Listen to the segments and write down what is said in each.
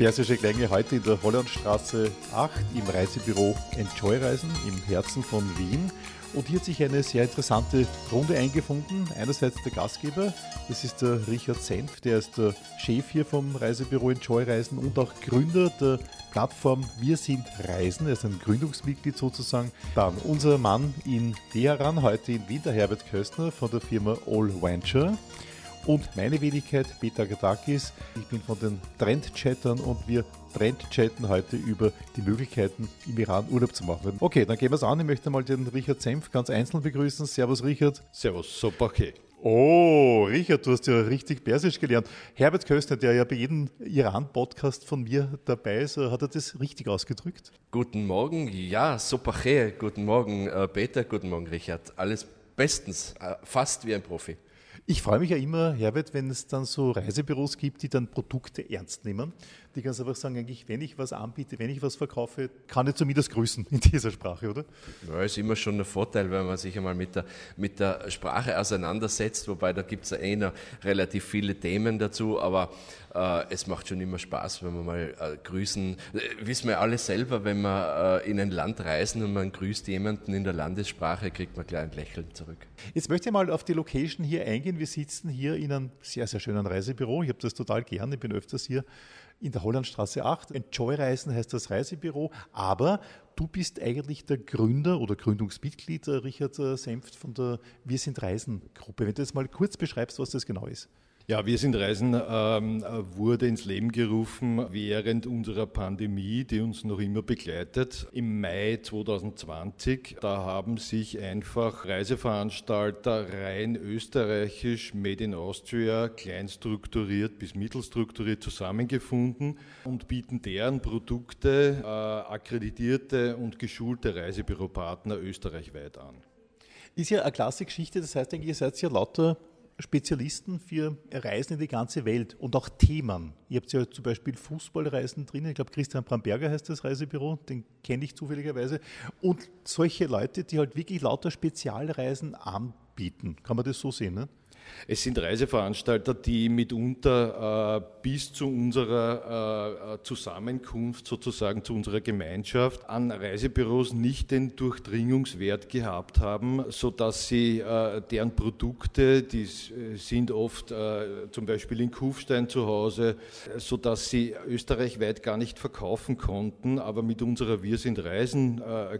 Persische Klänge heute in der Hollandstraße 8 im Reisebüro Enjoy Reisen im Herzen von Wien. Und hier hat sich eine sehr interessante Runde eingefunden. Einerseits der Gastgeber, das ist der Richard Senf, der ist der Chef hier vom Reisebüro Enjoy Reisen und auch Gründer der Plattform Wir sind Reisen. Er ist ein Gründungsmitglied sozusagen. Dann unser Mann in Teheran, heute in Wien, der Herbert Köstner von der Firma All Venture. Und meine Wenigkeit, Peter Gadakis. Ich bin von den Trendchattern und wir Trendchatten heute über die Möglichkeiten, im Iran Urlaub zu machen. Okay, dann gehen wir es an. Ich möchte mal den Richard Senf ganz einzeln begrüßen. Servus, Richard. Servus, super okay. Oh, Richard, du hast ja richtig Persisch gelernt. Herbert Köstner, der ja bei jedem Iran-Podcast von mir dabei ist, hat er das richtig ausgedrückt? Guten Morgen, ja, super. Guten Morgen, äh, Peter, guten Morgen, Richard. Alles bestens, äh, fast wie ein Profi. Ich freue mich ja immer, Herbert, wenn es dann so Reisebüros gibt, die dann Produkte ernst nehmen. Die ganz einfach sagen, eigentlich, wenn ich was anbiete, wenn ich was verkaufe, kann ich zumindest grüßen in dieser Sprache, oder? Ja, ist immer schon ein Vorteil, wenn man sich einmal mit der, mit der Sprache auseinandersetzt, wobei da gibt es ja eh noch relativ viele Themen dazu, aber äh, es macht schon immer Spaß, wenn man mal äh, grüßen. Äh, wissen wir alle selber, wenn wir äh, in ein Land reisen und man grüßt jemanden in der Landessprache, kriegt man gleich ein Lächeln zurück. Jetzt möchte ich mal auf die Location hier eingehen. Wir sitzen hier in einem sehr, sehr schönen Reisebüro. Ich habe das total gern. Ich bin öfters hier in der Hollandstraße 8. Enjoy Reisen heißt das Reisebüro. Aber du bist eigentlich der Gründer oder Gründungsmitglied, äh, Richard Senft von der Wir sind Reisen Gruppe. Wenn du jetzt mal kurz beschreibst, was das genau ist. Ja, wir sind Reisen ähm, wurde ins Leben gerufen während unserer Pandemie, die uns noch immer begleitet. Im Mai 2020, da haben sich einfach Reiseveranstalter rein österreichisch, made in Austria, kleinstrukturiert bis mittelstrukturiert zusammengefunden und bieten deren Produkte äh, akkreditierte und geschulte Reisebüropartner österreichweit an. Ist ja eine klasse Geschichte, das heißt eigentlich, ihr seid ja lauter Spezialisten für Reisen in die ganze Welt und auch Themen. Ihr habt ja zum Beispiel Fußballreisen drin. Ich glaube, Christian Bramberger heißt das Reisebüro, den kenne ich zufälligerweise. Und solche Leute, die halt wirklich lauter Spezialreisen anbieten. Kann man das so sehen? Ne? Es sind Reiseveranstalter, die mitunter äh, bis zu unserer äh, Zusammenkunft, sozusagen zu unserer Gemeinschaft, an Reisebüros nicht den Durchdringungswert gehabt haben, sodass sie äh, deren Produkte, die äh, sind oft äh, zum Beispiel in Kufstein zu Hause, sodass sie österreichweit gar nicht verkaufen konnten, aber mit unserer Wir sind Reisen äh,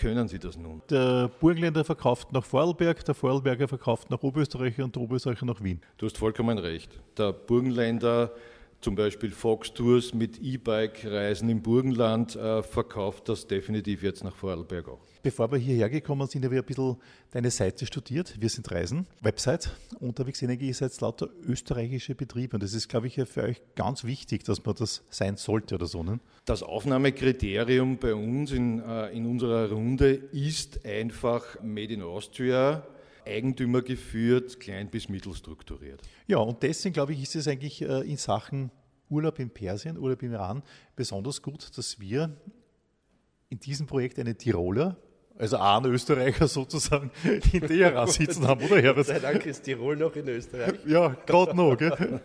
können sie das nun. Der Burgenländer verkauft nach Vorarlberg, der Vorarlberger verkauft nach Oberösterreich Oberösterreicher und der Oberösterreicher nach Wien. Du hast vollkommen recht. Der Burgenländer, zum Beispiel Fox Tours mit E-Bike-Reisen im Burgenland, äh, verkauft das definitiv jetzt nach Vorarlberg auch. Bevor wir hierher gekommen sind, habe ich ein bisschen deine Seite studiert. Wir sind Reisen, Website. Und da habe ich gesehen, ihr seid lauter österreichische Betriebe. Und das ist, glaube ich, für euch ganz wichtig, dass man das sein sollte oder so. Ne? Das Aufnahmekriterium bei uns in, äh, in unserer Runde ist einfach Made in Austria Eigentümer geführt, klein bis mittelstrukturiert. Ja, und deswegen glaube ich, ist es eigentlich äh, in Sachen Urlaub in Persien, Urlaub im Iran besonders gut, dass wir in diesem Projekt einen Tiroler, also einen Österreicher sozusagen, in Teheran sitzen haben, oder Herbert? Sei Dank ist Tirol noch in Österreich. Ja, gerade noch, gell?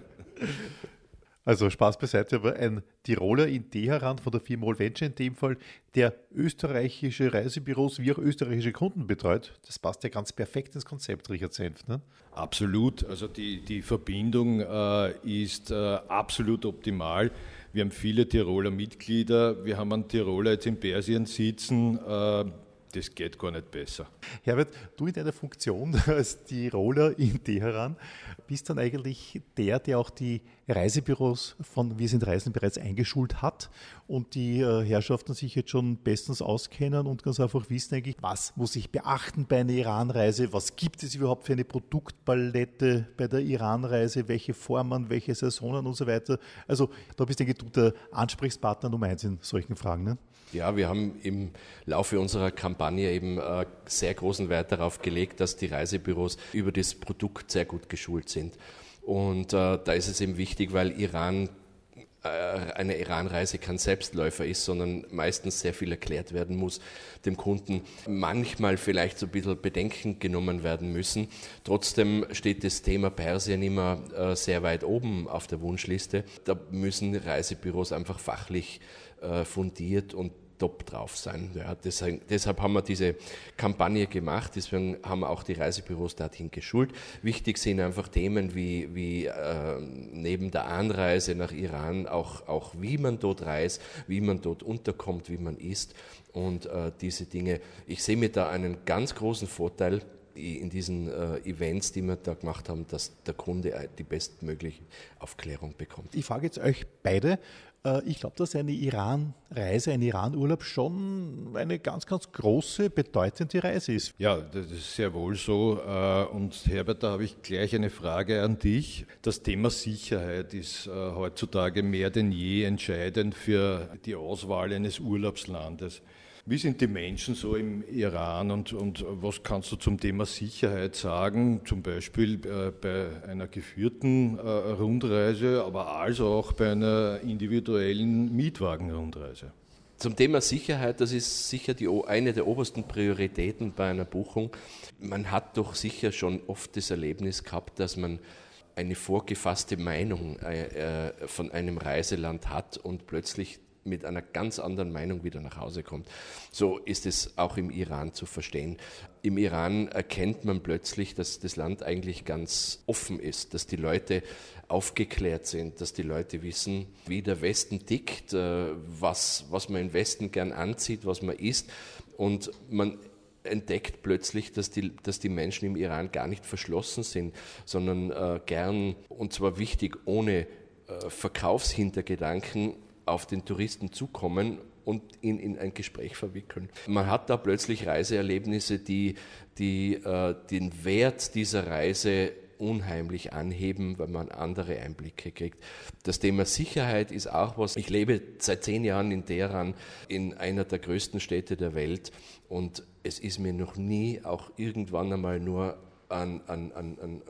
Also Spaß beiseite, aber ein Tiroler in Teheran von der Firma Venture in dem Fall, der österreichische Reisebüros wie auch österreichische Kunden betreut, das passt ja ganz perfekt ins Konzept, Richard Senft. Ne? Absolut, also die, die Verbindung äh, ist äh, absolut optimal. Wir haben viele Tiroler Mitglieder, wir haben einen Tiroler jetzt in Persien sitzen, äh, das geht gar nicht besser. Herbert, du in deiner Funktion als Tiroler in Teheran bist dann eigentlich der, der auch die Reisebüros von Wir sind Reisen bereits eingeschult hat und die äh, Herrschaften sich jetzt schon bestens auskennen und ganz einfach wissen eigentlich, was muss ich beachten bei einer Iranreise, was gibt es überhaupt für eine Produktpalette bei der Iranreise, welche Formen, welche Saisonen und so weiter. Also da bist du der Ansprechpartner Nummer eins in solchen Fragen. Ne? Ja, wir haben im Laufe unserer Kampagne eben äh, sehr großen Wert darauf gelegt, dass die Reisebüros über das Produkt sehr gut geschult sind. Und äh, da ist es eben wichtig, weil Iran äh, eine Iranreise kein Selbstläufer ist, sondern meistens sehr viel erklärt werden muss, dem Kunden manchmal vielleicht so ein bisschen Bedenken genommen werden müssen. Trotzdem steht das Thema Persien immer sehr weit oben auf der Wunschliste. Da müssen Reisebüros einfach fachlich fundiert und top drauf sein. Ja, deshalb, deshalb, haben wir diese Kampagne gemacht, deswegen haben wir auch die Reisebüros dorthin geschult. Wichtig sind einfach Themen wie, wie äh, neben der Anreise nach Iran auch, auch wie man dort reist, wie man dort unterkommt, wie man isst und äh, diese Dinge. Ich sehe mir da einen ganz großen Vorteil in diesen äh, Events, die wir da gemacht haben, dass der Kunde die bestmögliche Aufklärung bekommt. Ich frage jetzt euch beide, äh, ich glaube, dass eine Iran-Reise, ein Iran-Urlaub schon eine ganz, ganz große, bedeutende Reise ist. Ja, das ist sehr wohl so. Äh, und Herbert, da habe ich gleich eine Frage an dich. Das Thema Sicherheit ist äh, heutzutage mehr denn je entscheidend für die Auswahl eines Urlaubslandes. Wie sind die Menschen so im Iran und, und was kannst du zum Thema Sicherheit sagen, zum Beispiel äh, bei einer geführten äh, Rundreise, aber also auch bei einer individuellen Mietwagenrundreise? Zum Thema Sicherheit, das ist sicher die, eine der obersten Prioritäten bei einer Buchung. Man hat doch sicher schon oft das Erlebnis gehabt, dass man eine vorgefasste Meinung äh, äh von einem Reiseland hat und plötzlich mit einer ganz anderen Meinung wieder nach Hause kommt. So ist es auch im Iran zu verstehen. Im Iran erkennt man plötzlich, dass das Land eigentlich ganz offen ist, dass die Leute aufgeklärt sind, dass die Leute wissen, wie der Westen tickt, äh, was, was man im Westen gern anzieht, was man isst. Und man entdeckt plötzlich, dass die, dass die Menschen im Iran gar nicht verschlossen sind, sondern äh, gern, und zwar wichtig, ohne äh, Verkaufshintergedanken auf den Touristen zukommen und ihn in ein Gespräch verwickeln. Man hat da plötzlich Reiseerlebnisse, die, die äh, den Wert dieser Reise unheimlich anheben, weil man andere Einblicke kriegt. Das Thema Sicherheit ist auch was. Ich lebe seit zehn Jahren in Teheran, in einer der größten Städte der Welt und es ist mir noch nie auch irgendwann einmal nur an, an, an, an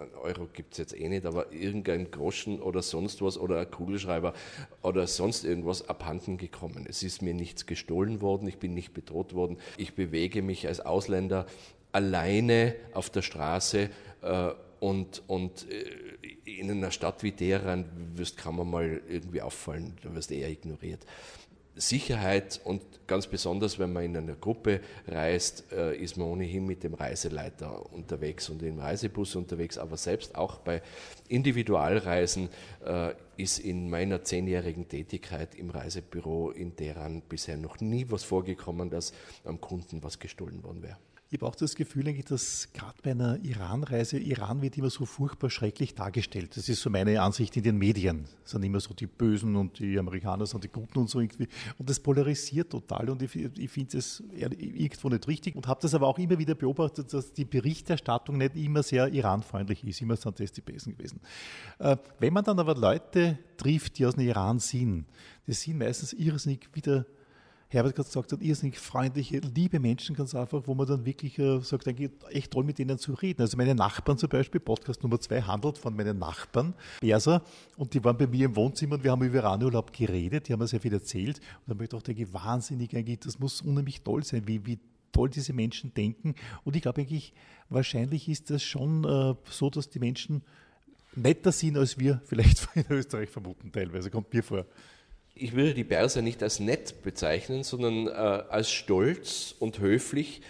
ein Euro gibt es jetzt eh nicht, aber irgendein Groschen oder sonst was oder ein Kugelschreiber oder sonst irgendwas abhanden gekommen. Es ist mir nichts gestohlen worden, ich bin nicht bedroht worden. Ich bewege mich als Ausländer alleine auf der Straße äh, und, und äh, in einer Stadt wie Teheran wirst, kann man mal irgendwie auffallen, du wirst eher ignoriert. Sicherheit und ganz besonders, wenn man in einer Gruppe reist, äh, ist man ohnehin mit dem Reiseleiter unterwegs und im Reisebus unterwegs, aber selbst auch bei Individualreisen äh, ist in meiner zehnjährigen Tätigkeit im Reisebüro in Teheran bisher noch nie was vorgekommen, dass am Kunden was gestohlen worden wäre. Ich habe auch das Gefühl, dass gerade bei einer Iran-Reise, Iran wird immer so furchtbar schrecklich dargestellt. Das ist so meine Ansicht in den Medien. Es sind immer so die Bösen und die Amerikaner sind die Guten und so irgendwie. Und das polarisiert total und ich, ich finde es irgendwo nicht richtig und habe das aber auch immer wieder beobachtet, dass die Berichterstattung nicht immer sehr iranfreundlich ist. Immer sind das die Besen gewesen. Äh, wenn man dann aber Leute trifft, die aus dem Iran sind, die sind meistens irrsinnig wieder Herbert gerade gesagt hat, irrsinnig freundliche, liebe Menschen ganz einfach, wo man dann wirklich äh, sagt, eigentlich echt toll mit denen zu reden. Also meine Nachbarn zum Beispiel, Podcast Nummer zwei handelt von meinen Nachbarn, Berser, und die waren bei mir im Wohnzimmer und wir haben über Iranurlaub geredet, die haben mir sehr viel erzählt. Und dann habe ich gedacht, eigentlich wahnsinnig, eigentlich, das muss unheimlich toll sein, wie, wie toll diese Menschen denken. Und ich glaube eigentlich, wahrscheinlich ist das schon äh, so, dass die Menschen netter sind, als wir vielleicht in Österreich vermuten teilweise, kommt mir vor ich würde die Perser nicht als nett bezeichnen, sondern äh, als stolz und höflich,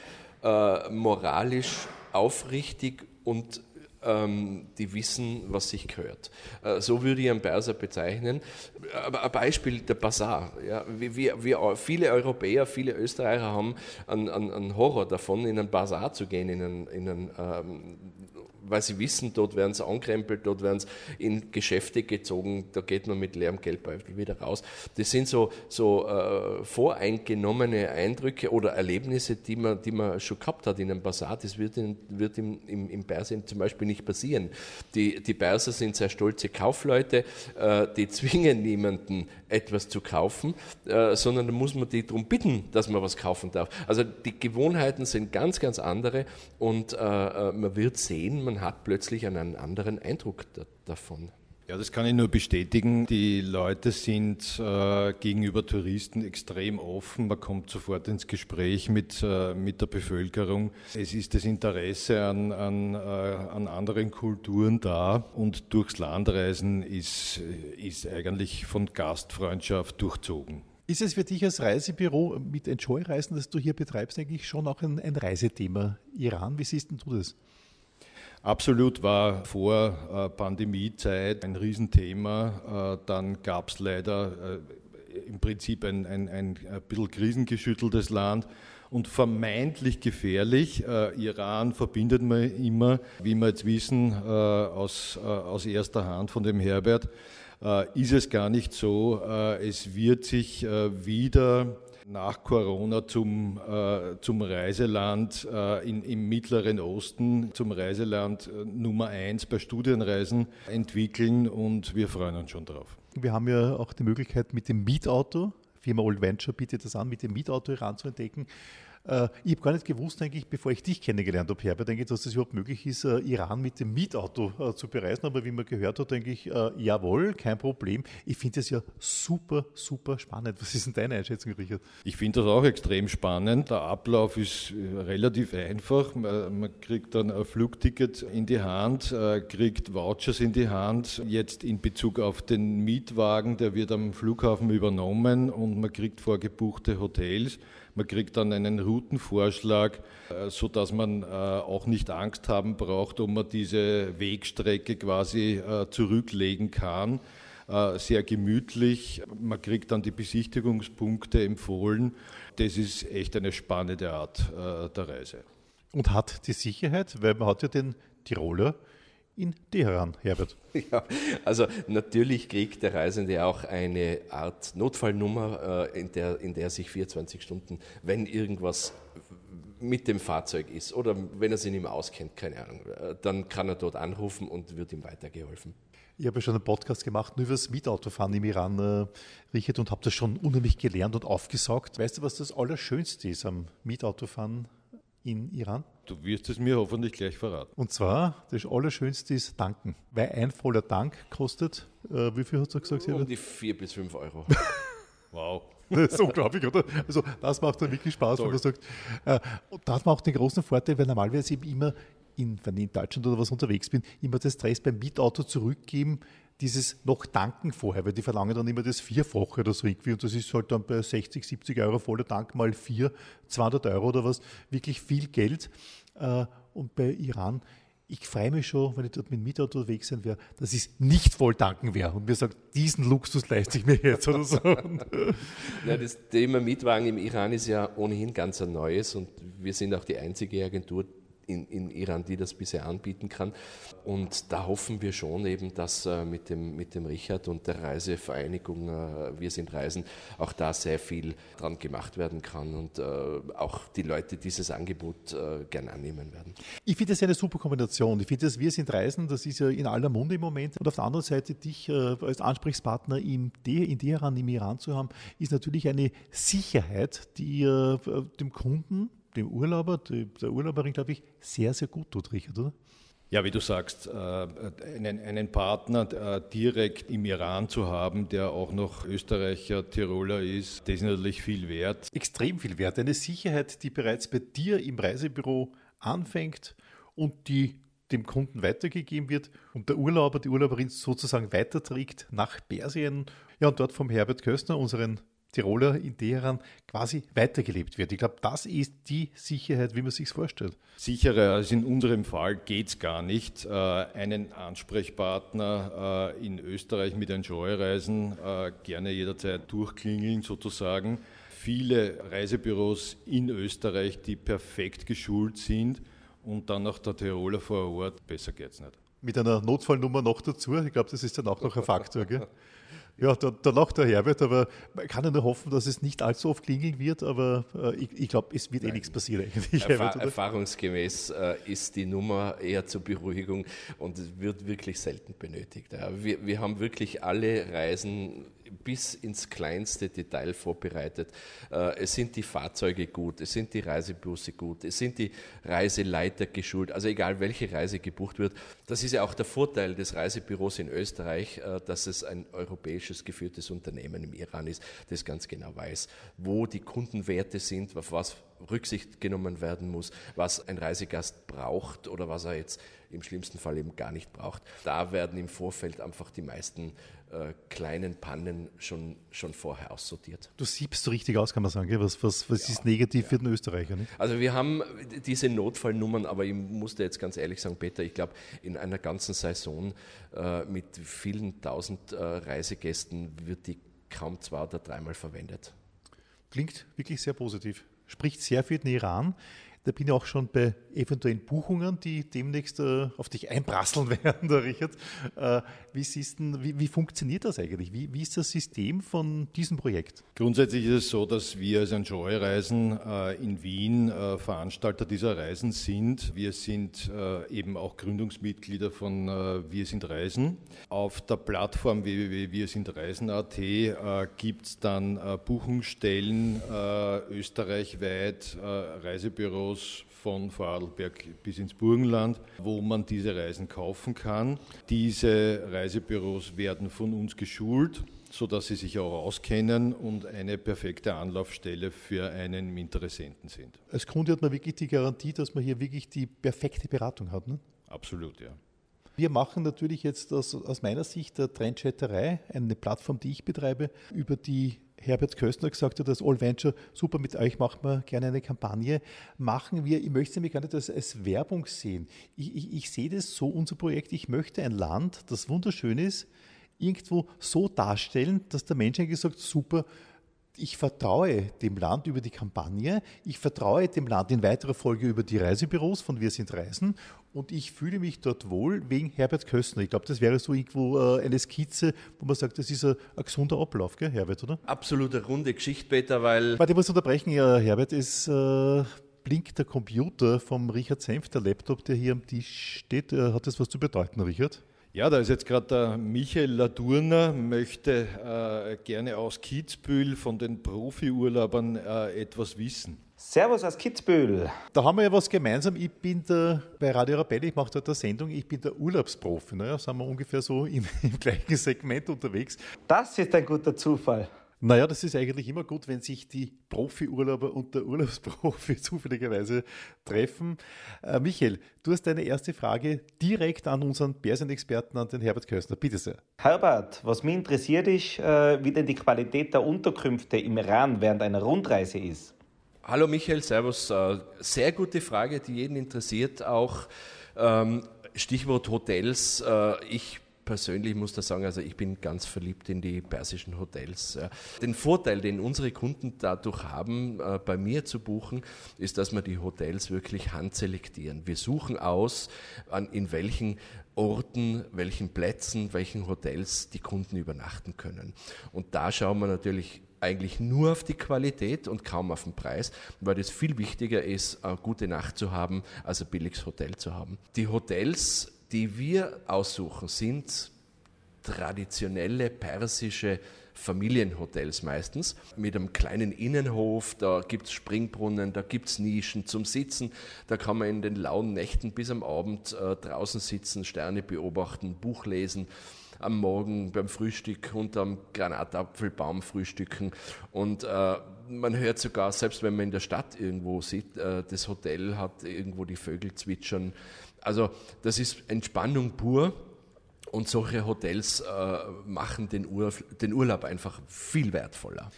äh, moralisch aufrichtig und ähm, die wissen, was sich gehört. Äh, so würde ich einen Perser bezeichnen. Aber ein Beispiel, der Bazar. Ja, wir, wir, viele Europäer, viele Österreicher haben einen, einen, Horror davon, in einen Bazar zu gehen, in einen, in einen ähm, weil sie wissen, dort werden sie ankrempelt, dort werden sie in Geschäfte gezogen, da geht man mit leerem Geldbeutel wieder raus. Das sind so, so äh, voreingenommene Eindrücke oder Erlebnisse, die man, die man schon gehabt hat in einem Basar. Das wird, in, wird im, im, im Persien zum Beispiel nicht passieren. Die, die Perser sind sehr stolze Kaufleute, äh, die zwingen niemanden etwas zu kaufen, äh, sondern da muss man die darum bitten, dass man was kaufen darf. Also die Gewohnheiten sind ganz, ganz andere und äh, äh man wird sehen, man hat plötzlich einen anderen Eindruck da, davon. Ja, das kann ich nur bestätigen. Die Leute sind äh, gegenüber Touristen extrem offen. Man kommt sofort ins Gespräch mit, äh, mit der Bevölkerung. Es ist das Interesse an, an, äh, an anderen Kulturen da und durchs Landreisen ist, ist eigentlich von Gastfreundschaft durchzogen. Ist es für dich als Reisebüro mit Enjoy-Reisen, das du hier betreibst, eigentlich schon auch ein, ein Reisethema Iran? Wie siehst du das? Absolut war vor äh, Pandemiezeit ein Riesenthema. Äh, dann gab es leider äh, im Prinzip ein, ein, ein, bisschen krisengeschütteltes Land und vermeintlich gefährlich. Äh, Iran verbindet man immer, wie wir jetzt wissen, aus, aus erster Hand von dem Herbert, ist es gar nicht so. es wird sich wieder nach Corona zum, äh, zum Reiseland äh, in, im Mittleren Osten, zum Reiseland äh, Nummer eins bei Studienreisen entwickeln und wir freuen uns schon drauf. Wir haben ja auch die Möglichkeit mit dem Mietauto, Firma Old Venture bietet das an, mit dem Mietauto Iran zu entdecken. Äh, ich habe gar nicht gewusst, eigentlich, bevor ich dich kennengelernt habe, Herbert, denke ich, dass es überhaupt möglich ist, äh, Iran mit dem Mietauto äh, zu bereisen. Aber wie man gehört hat, denke ich, jawohl, kein Problem. Ich finde es ja super, super spannend. Was ist denn deine Einschätzung, Richard? Ich finde das auch extrem spannend. Der Ablauf ist relativ einfach. Man kriegt dann ein Flugticket in die Hand, kriegt Vouchers in die Hand. Jetzt in Bezug auf den Mietwagen, der wird am Flughafen übernommen und man kriegt vorgebuchte Hotels. Man kriegt dann einen Routenvorschlag, äh, sodass man äh, auch nicht Angst haben braucht, ob man diese Wegstrecke quasi äh, zurücklegen kann. Sehr gemütlich. Man kriegt dann die Besichtigungspunkte empfohlen. Das ist echt eine spannende Art der Reise. Und hat die Sicherheit, weil man hat ja den Tiroler in Teheran, Herbert? Ja, also natürlich kriegt der Reisende auch eine Art Notfallnummer, äh, in der, in der sich 24 Stunden, wenn irgendwas mit dem Fahrzeug ist oder wenn er sich nicht mehr auskennt, keine Ahnung, äh, dann kann er dort anrufen und wird ihm weitergeholfen. Ich habe ja schon einen Podcast gemacht nur über das Mietautofahren im Iran, äh, Richard, und habe das schon unheimlich gelernt und aufgesaugt. Weißt du, was das Allerschönste ist am Mietautofahren in Iran? Du wirst es mir hoffentlich gleich verraten. Und zwar, das Allerschönste ist Tanken. Weil ein voller Tank kostet, äh, wie viel hat er gesagt? Um die vier bis fünf Euro. wow. Das ist unglaublich, oder? Also das macht dann wirklich Spaß, Toll. wenn man sagt. Äh, und das macht den großen Vorteil, weil normalerweise eben immer, in, wenn ich in Deutschland oder was unterwegs bin, immer das Stress beim Mietauto zurückgeben, dieses noch tanken vorher, weil die verlangen dann immer das Vierfache oder so irgendwie und das ist halt dann bei 60, 70 Euro voller Tank mal vier, 200 Euro oder was, wirklich viel Geld. Äh, und bei Iran, ich freue mich schon, wenn ich dort mit dem Mietauto unterwegs sein werde, dass ich nicht voll tanken werde und mir sagt, diesen Luxus leiste ich mir jetzt oder so. ja, das Thema Mietwagen im Iran ist ja ohnehin ganz ein neues und wir sind auch die einzige Agentur, in, in Iran, die das bisher anbieten kann. Und da hoffen wir schon eben, dass äh, mit, dem, mit dem Richard und der Reisevereinigung äh, Wir sind Reisen auch da sehr viel dran gemacht werden kann und äh, auch die Leute dieses Angebot äh, gern annehmen werden. Ich finde das eine super Kombination. Ich finde das Wir sind Reisen, das ist ja in aller Munde im Moment. Und auf der anderen Seite dich äh, als Ansprechpartner in, De in Teheran, im Iran zu haben, ist natürlich eine Sicherheit, die äh, dem Kunden dem Urlauber, der Urlauberin, glaube ich, sehr, sehr gut tut, Richard, oder? Ja, wie du sagst, äh, einen, einen, Partner äh, direkt im Iran zu haben, der auch noch Österreicher, Tiroler ist, das ist natürlich viel wert. Extrem viel wert. Eine Sicherheit, die bereits bei dir im Reisebüro anfängt und die dem Kunden weitergegeben wird und der Urlauber, die Urlauberin sozusagen weiterträgt nach Persien. Ja, und dort vom Herbert Köstner, unseren Tiroler in Teheran quasi weitergelebt wird. Ich glaube, das ist die Sicherheit, wie man sich vorstellt. Sicherer als in unserem Fall geht es gar nicht. Äh, einen Ansprechpartner äh, in Österreich mit Enjoy-Reisen äh, gerne jederzeit durchklingeln sozusagen. Viele Reisebüros in Österreich, die perfekt geschult sind und dann noch der Tiroler vor Ort, besser geht es nicht. Mit einer Notfallnummer noch dazu, ich glaube, das ist dann auch noch ein Faktor. Gell? Ja, da, da lacht der Herbert, aber man kann ja nur hoffen, dass es nicht allzu oft klingeln wird, aber äh, ich, ich glaube, es wird eh nichts passieren eigentlich. Erfa Herbert, erfahrungsgemäß äh, ist die Nummer eher zur Beruhigung und es wird wirklich selten benötigt. Ja. Wir, wir haben wirklich alle Reisen bis ins kleinste Detail vorbereitet. Äh, es sind die Fahrzeuge gut, es sind die Reisebusse gut, es sind die Reiseleiter geschult, also egal welche Reise gebucht wird. Das ist ja auch der Vorteil des Reisebüros in Österreich, äh, dass es ein europäisches geführtes Unternehmen im Iran ist, das ganz genau weiß, wo die Kundenwerte sind, auf was Rücksicht genommen werden muss, was ein Reisegast braucht oder was er jetzt im schlimmsten Fall eben gar nicht braucht. Da werden im Vorfeld einfach die meisten äh, kleinen Pannen schon, schon vorher aussortiert. Du siebst so richtig aus, kann man sagen. Was, was, was ja, ist negativ ja. für den Österreicher? Nicht? Also wir haben diese Notfallnummern, aber ich musste jetzt ganz ehrlich sagen, Peter, ich glaube, in einer ganzen Saison äh, mit vielen tausend äh, Reisegästen wird die kaum zwei oder dreimal verwendet. Klingt wirklich sehr positiv. Spricht sehr für den Iran. Da bin ich auch schon bei eventuellen Buchungen, die demnächst äh, auf dich einprasseln werden, der Richard. Äh, wie, denn, wie, wie, funktioniert das eigentlich? Wie, wie, ist das System von diesem Projekt? Grundsätzlich ist es so, dass wir als Enjoy Reisen äh, in Wien äh, Veranstalter dieser Reisen sind. Wir sind äh, eben auch Gründungsmitglieder von äh, Wir sind Reisen. Auf der Plattform www.wirsindreisen.at gibt es dann Buchungsstellen österreichweit, Reisebüros, Tourismus von Vorarlberg bis ins Burgenland, wo man diese Reisen kaufen kann. Diese Reisebüros werden von uns geschult, sodass sie sich auch auskennen und eine perfekte Anlaufstelle für einen Interessenten sind. Als Kunde hat man wirklich die Garantie, dass man hier wirklich die perfekte Beratung hat. Ne? Absolut, ja. Wir machen natürlich jetzt aus, aus meiner Sicht der Trendchatterei, eine Plattform, die ich betreibe, über die Herbert Köstner gesagt hat, das All Venture, super, mit euch machen wir gerne eine Kampagne. Machen wir, ich möchte nämlich gar nicht als, als Werbung sehen. Ich, ich, ich sehe das so, unser Projekt, ich möchte ein Land, das wunderschön ist, irgendwo so darstellen, dass der Mensch eigentlich sagt, super, ich vertraue dem Land über die Kampagne, ich vertraue dem Land in weiterer Folge über die Reisebüros von Wir sind Reisen und ich fühle mich dort wohl wegen Herbert Köstner. Ich glaube, das wäre so irgendwo äh, eine Skizze, wo man sagt, das ist ein, ein gesunder Ablauf, gell, Herbert, oder? Absolute runde Geschichte, Peter, weil... Warte, ich muss unterbrechen, ja, Herbert, es äh, blinkt der Computer vom Richard Senf, der Laptop, der hier am Tisch steht. Äh, hat das was zu bedeuten, Richard? Ja, da ist jetzt gerade der Michael Ladurner, möchte äh, gerne aus Kitzbühel von den Profiurlaubern äh, etwas wissen. Servus aus Kitzbühel. Da haben wir ja was gemeinsam. Ich bin der, bei Radio Arabelle, ich mache dort eine Sendung, ich bin der Urlaubsprofi. Naja, ne? sind wir ungefähr so im, im gleichen Segment unterwegs. Das ist ein guter Zufall. Naja, das ist eigentlich immer gut, wenn sich die Profi-Urlauber und der Urlaubsprofi zufälligerweise treffen. Äh, Michael, du hast deine erste Frage direkt an unseren Persien-Experten, an den Herbert Köstner. Bitte sehr. Herbert, was mich interessiert ist, äh, wie denn die Qualität der Unterkünfte im Iran während einer Rundreise ist. Hallo Michael, Servus. Äh, sehr gute Frage, die jeden interessiert. Auch ähm, Stichwort Hotels. Äh, ich persönlich muss da sagen, also ich bin ganz verliebt in die persischen Hotels. Den Vorteil, den unsere Kunden dadurch haben, äh, bei mir zu buchen, ist, dass wir die Hotels wirklich handselektieren. Wir suchen aus, in welchen Orten, welchen Plätzen, welchen Hotels die Kunden übernachten können. Und da schauen wir natürlich eigentlich nur auf die Qualität und kaum auf den Preis, weil das viel wichtiger ist, eine gute Nacht zu haben, als ein billiges Hotel zu haben. Die Hotels die wir aussuchen, sind traditionelle persische Familienhotels meistens, mit einem kleinen Innenhof, da gibt es Springbrunnen, da gibt es Nischen zum Sitzen, da kann man in den lauen Nächten bis am Abend äh, draußen sitzen, Sterne beobachten, Buch lesen, am Morgen beim Frühstück unterm Granatapfelbaum frühstücken und äh, man hört sogar, selbst wenn man in der Stadt irgendwo sieht, äh, das Hotel hat irgendwo die Vögel zwitschern, also das ist Entspannung pur. Und solche Hotels äh, machen den, Ur den Urlaub einfach viel wertvoller.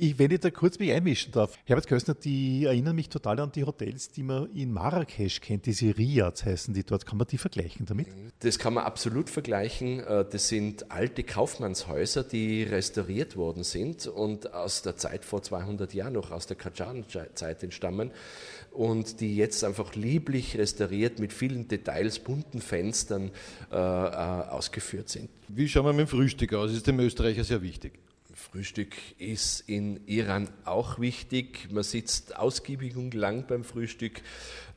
Ich, wenn ich da kurz mich einmischen darf. Herbert Köstner, die erinnern mich total an die Hotels, die man in Marrakesch kennt, diese Riads heißen die dort. Kann man die vergleichen damit? Das kann man absolut vergleichen. Äh, das sind alte Kaufmannshäuser, die restauriert worden sind und aus der Zeit vor 200 Jahren noch aus der Kajan-Zeit entstammen und die jetzt einfach lieblich restauriert mit vielen Details, bunten Fenstern äh, äh ausgeführt sind. Wie schauen wir mit dem Frühstück aus? Das ist dem Österreicher sehr wichtig. Frühstück ist in Iran auch wichtig. Man sitzt ausgiebig und lang beim Frühstück.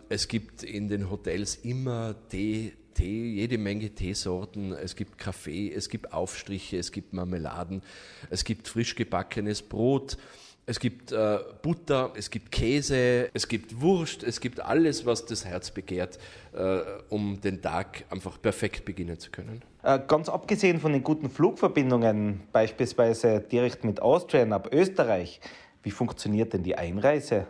Es gibt in den Hotels immer Tee, Tee, jede Menge Teesorten, es gibt Kaffee, es gibt Aufstriche, es gibt Marmeladen, es gibt frisch gebackenes Brot. Es gibt äh, Butter, es gibt Käse, es gibt Wurst, es gibt alles, was das Herz begehrt, äh, um den Tag einfach perfekt beginnen zu können. Äh, ganz abgesehen von den guten Flugverbindungen, beispielsweise direkt mit Austrian ab Österreich, wie funktioniert denn die Einreise?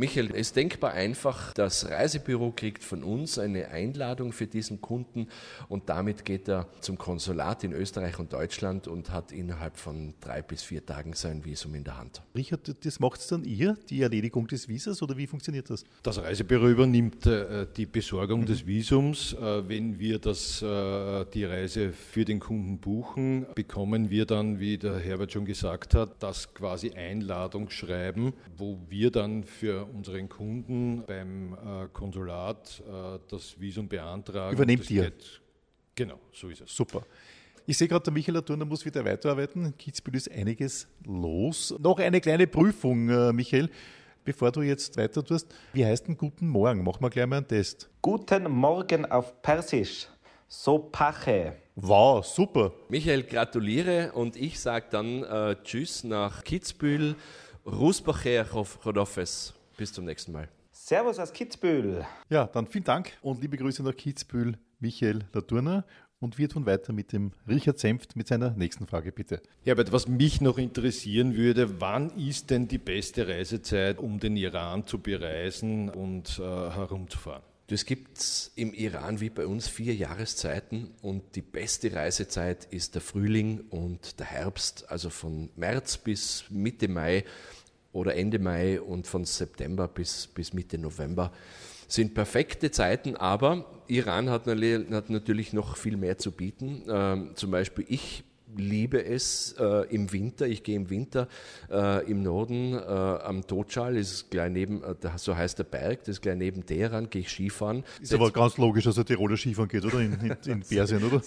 Michael, es ist denkbar einfach. Das Reisebüro kriegt von uns eine Einladung für diesen Kunden und damit geht er zum Konsulat in Österreich und Deutschland und hat innerhalb von drei bis vier Tagen sein Visum in der Hand. Richard, das macht es dann ihr, die Erledigung des Visas oder wie funktioniert das? Das Reisebüro übernimmt äh, die Besorgung mhm. des Visums. Äh, wenn wir das, äh, die Reise für den Kunden buchen, bekommen wir dann, wie der Herbert schon gesagt hat, das quasi Einladungsschreiben, wo wir dann für unseren Kunden beim äh, Konsulat äh, das Visum beantragen. Übernehmt ihr? Geht, genau, so ist es. Super. Ich sehe gerade, der Michael Turner muss wieder weiterarbeiten. Kitzbühel ist einiges los. Noch eine kleine Prüfung, äh, Michael, bevor du jetzt weiter tust. Wie heißt denn Guten Morgen? Machen wir gleich mal einen Test. Guten Morgen auf Persisch. So pache. Wow, super. Michael, gratuliere und ich sage dann äh, Tschüss nach Kitzbühel. Rusbacher Chodofes. Bis zum nächsten Mal. Servus aus Kitzbühel. Ja, dann vielen Dank und liebe Grüße nach Kitzbühel, Michael Laturner. Und wir tun weiter mit dem Richard Senft mit seiner nächsten Frage, bitte. Herbert, was mich noch interessieren würde, wann ist denn die beste Reisezeit, um den Iran zu bereisen und äh, herumzufahren? Es gibt im Iran wie bei uns vier Jahreszeiten und die beste Reisezeit ist der Frühling und der Herbst, also von März bis Mitte Mai oder Ende Mai und von September bis, bis Mitte November sind perfekte Zeiten, aber Iran hat, natürlich noch viel mehr zu bieten. Ähm, zum Beispiel ich liebe es äh, im Winter. Ich gehe im Winter äh, im Norden äh, am Totschal, ist gleich neben, äh, so heißt der Berg, das ist gleich neben Teheran, gehe ich Skifahren. Ist aber ganz logisch, dass er Tiroler Skifahren geht, oder? In, in, in Persien, oder?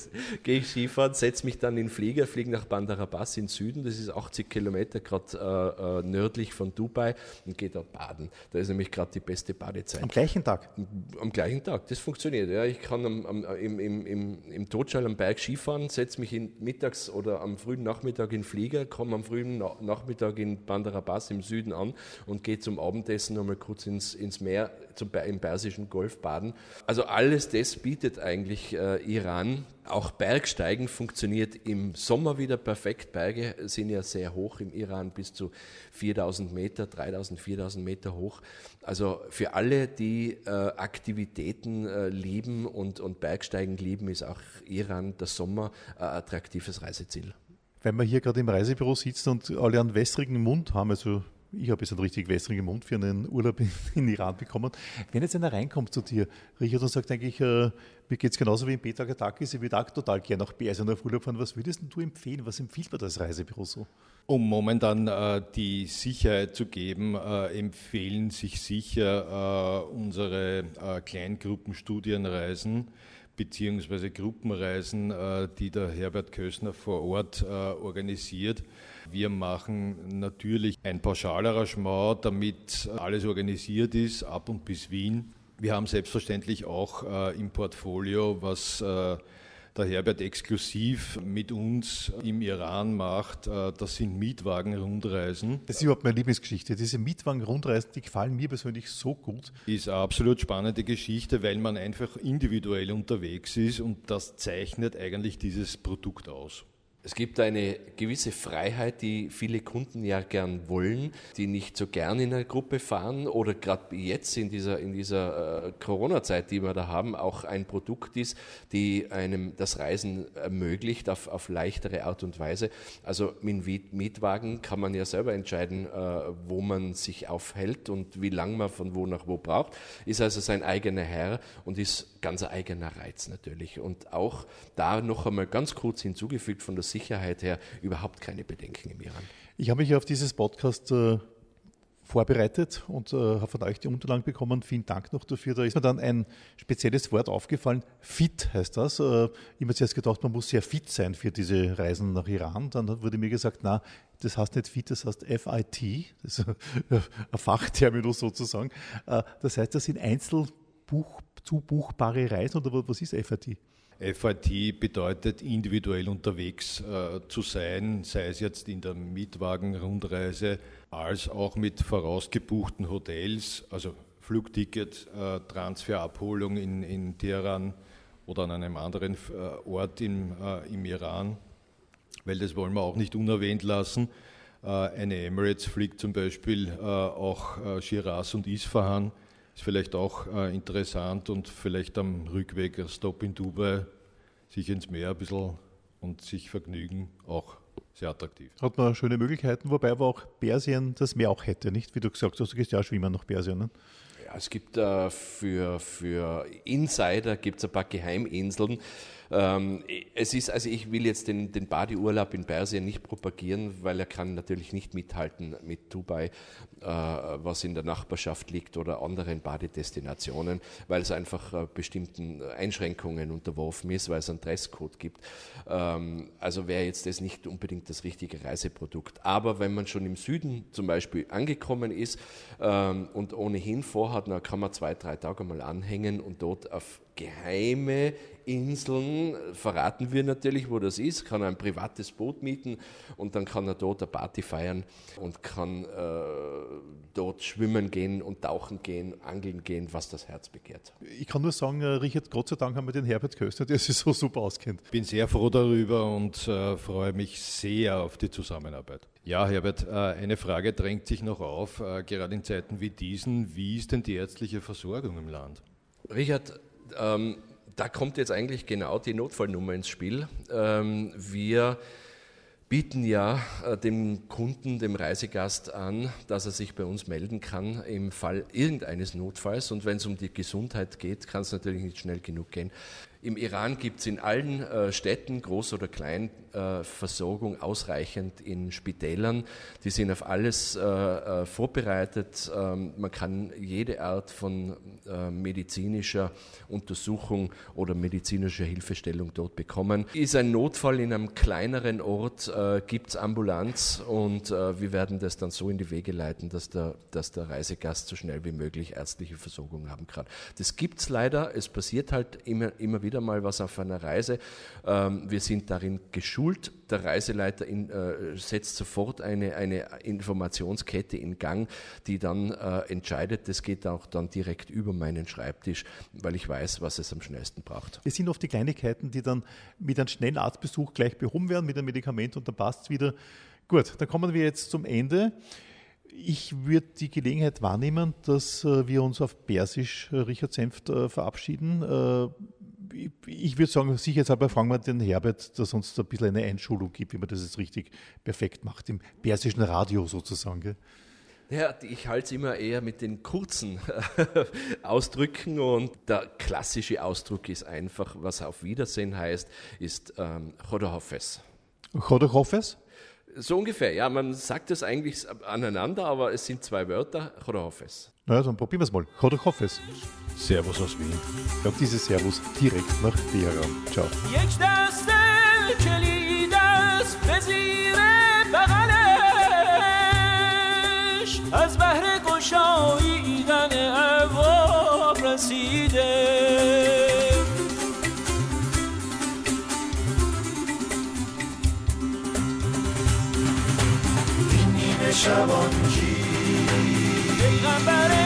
gehe ich Skifahren, setze mich dann in den Flieger, fliege nach Bandar Abbas in Süden, das ist 80 Kilometer gerade äh, äh, nördlich von Dubai und gehe dort baden. Da ist nämlich gerade die beste Badezeit. Am gleichen Tag? Am gleichen Tag, das funktioniert. Ja. Ich kann am, am, im, im, im, im Totschal am Berg Skifahren, setze mich in, mittags oder am frühen Nachmittag in Flieger, komme am frühen Nachmittag in Bandar Abbas im Süden an und gehe zum Abendessen nochmal kurz ins, ins Meer, zum, im Persischen Golf baden. Also alles das bietet eigentlich äh, Iran. Auch Bergsteigen funktioniert im Sommer wieder perfekt. Berge sind ja sehr hoch im Iran, bis zu 4000 Meter, 3000, 4000 Meter hoch. Also für alle, die äh, Aktivitäten äh, lieben und, und Bergsteigen lieben, ist auch Iran der Sommer ein attraktives Reiseziel. Wenn man hier gerade im Reisebüro sitzt und alle einen wässrigen Mund haben, also ich habe jetzt einen richtig wässrigen Mund für einen Urlaub in, in, Iran bekommen. Wenn jetzt einer reinkommt zu dir, Richard, und sagt eigentlich, äh, mir geht es genauso wie in Peter Gatakis, ich würde auch total gerne nach Persien auf Urlaub fahren. Was würdest du empfehlen? Was empfiehlt man das Reisebüro so? Um momentan äh, die Sicherheit zu geben, äh, empfehlen sich sicher äh, unsere äh, Kleingruppenstudienreisen beziehungsweise Gruppenreisen, äh, die der Herbert Kösner vor Ort organisiert. Wir machen natürlich ein Pauschalarrangement, damit alles organisiert ist, ab und bis Wien. Wir haben selbstverständlich auch äh, im Portfolio, was der Herbert exklusiv mit uns im Iran macht, äh, das sind Mietwagen-Rundreisen. Das ist überhaupt meine Lieblingsgeschichte. Diese Mietwagen-Rundreisen, die gefallen mir persönlich so gut. Ist eine absolut spannende Geschichte, weil man einfach individuell unterwegs ist und das zeichnet eigentlich dieses Produkt aus. Es gibt eine gewisse Freiheit, die viele Kunden ja gern wollen, die nicht so gern in einer Gruppe fahren oder gerade jetzt in dieser, in dieser äh, Corona-Zeit, die wir da haben, auch ein Produkt ist, die einem das Reisen ermöglicht auf, auf leichtere Art und Weise. Also mit Mietwagen kann man ja selber entscheiden, äh, wo man sich aufhält und wie lange man von wo nach wo braucht. Ist also sein eigener Herr und ist ganz eigener Reiz natürlich. Und auch da noch einmal ganz kurz hinzugefügt von der Sicherheit her überhaupt keine Bedenken im Iran. Ich habe mich auf dieses Podcast äh, vorbereitet und äh, habe von euch die Unterlagen bekommen. Vielen Dank noch dafür. Da ist mir dann ein spezielles Wort aufgefallen. Fit heißt das. Äh, ich habe zuerst gedacht, man muss sehr fit sein für diese Reisen nach Iran. Dann wurde mir gesagt, na, das heißt nicht fit, das heißt FIT. Das ist ein Fachterminus sozusagen. Äh, das heißt, das sind Einzel buch, zu buchbare Reisen oder was ist FIT? FIT bedeutet individuell unterwegs äh, zu sein, sei es jetzt in der Mietwagen-Rundreise als auch mit vorausgebuchten Hotels, also Flugticket, äh, Transferabholung in, in Teheran oder an einem anderen äh, Ort im, äh, im Iran, weil das wollen wir auch nicht unerwähnt lassen. Äh, eine Emirates fliegt zum Beispiel äh, auch Shiraz und Isfahan ist vielleicht auch äh, interessant und vielleicht am Rückweg ein Stop in Dubai, sich ins Meer ein bisschen und sich vergnügen, auch sehr attraktiv. Hat man schöne Möglichkeiten, wobei aber auch Persien das Meer auch hätte, nicht? Wie du gesagt hast, du gehst ja auch schwimmen nach Persien. Ne? Ja, es gibt äh, für, für Insider gibt's ein paar Geheiminseln. Ähm, es ist, also ich will jetzt den, den Badeurlaub in Persien nicht propagieren, weil er kann natürlich nicht mithalten mit Dubai, äh, was in der Nachbarschaft liegt oder anderen Badedestinationen, weil es einfach äh, bestimmten Einschränkungen unterworfen ist, weil es einen Dresscode gibt. Ähm, also wäre jetzt das nicht unbedingt das richtige Reiseprodukt. Aber wenn man schon im Süden zum Beispiel angekommen ist ähm, und ohnehin vorhat, dann kann man zwei, drei Tage mal anhängen und dort auf geheime Inseln, verraten wir natürlich, wo das ist, kann ein privates Boot mieten und dann kann er dort eine Party feiern und kann äh, dort schwimmen gehen und tauchen gehen, angeln gehen, was das Herz begehrt. Ich kann nur sagen, äh, Richard, Gott sei Dank haben wir den Herbert Köster, der sich so super auskennt. Ich bin sehr froh darüber und äh, freue mich sehr auf die Zusammenarbeit. Ja, Herbert, äh, eine Frage drängt sich noch auf, äh, gerade in Zeiten wie diesen. Wie ist denn die ärztliche Versorgung im Land? Richard, ähm, da kommt jetzt eigentlich genau die Notfallnummer ins Spiel. Ähm, wir bieten ja äh, dem Kunden, dem Reisegast an, dass er sich bei uns melden kann im Fall irgendeines Notfalls. Und wenn es um die Gesundheit geht, kann es natürlich nicht schnell genug gehen. Im Iran gibt es in allen äh, Städten, groß oder klein, Versorgung ausreichend in Spitälern. Die sind auf alles äh, äh vorbereitet. Ähm, man kann jede Art von äh, medizinischer Untersuchung oder medizinischer Hilfestellung dort bekommen. Ist ein Notfall in einem kleineren Ort, gibt es Ambulanz und wir werden das dann so in die Wege leiten, dass der, dass der Reisegast so schnell wie möglich ärztliche Versorgung haben kann. Das gibt es leider. Es passiert halt immer, immer wieder wieder mal was auf einer Reise. Ähm, wir sind darin geschult. Der Reiseleiter in, äh, setzt sofort eine, eine Informationskette in Gang, die dann äh, entscheidet. Das geht auch dann direkt über meinen Schreibtisch, weil ich weiß, was es am schnellsten braucht. Es sind oft die Kleinigkeiten, die dann mit einem schnellen Arztbesuch gleich behoben werden, mit einem Medikament und dann passt es wieder. Gut, dann kommen wir jetzt zum Ende. Ich würde die Gelegenheit wahrnehmen, dass äh, wir uns auf Persisch, äh, Richard Senft, äh, verabschieden ich würde sagen, sicherheitshalber fragen wir den Herbert, dass uns da ein bisschen eine Einschulung gibt, wie man das jetzt richtig perfekt macht, im persischen Radio sozusagen. Gell? Ja, ich halte es immer eher mit den kurzen Ausdrücken und der klassische Ausdruck ist einfach, was auf Wiedersehen heißt, ist ähm, Chodorhofes. Chodorhofes? So ungefähr, ja, man sagt das eigentlich aneinander, aber es sind zwei Wörter, Chodorhofes. Na ja, dann probieren wir es mal. Chodorhofes. Servus aus Wien. Ja, dieses Servus direkt nach Teheran. Ciao. از بهر گشاییدن شبان کی؟ پیغمبر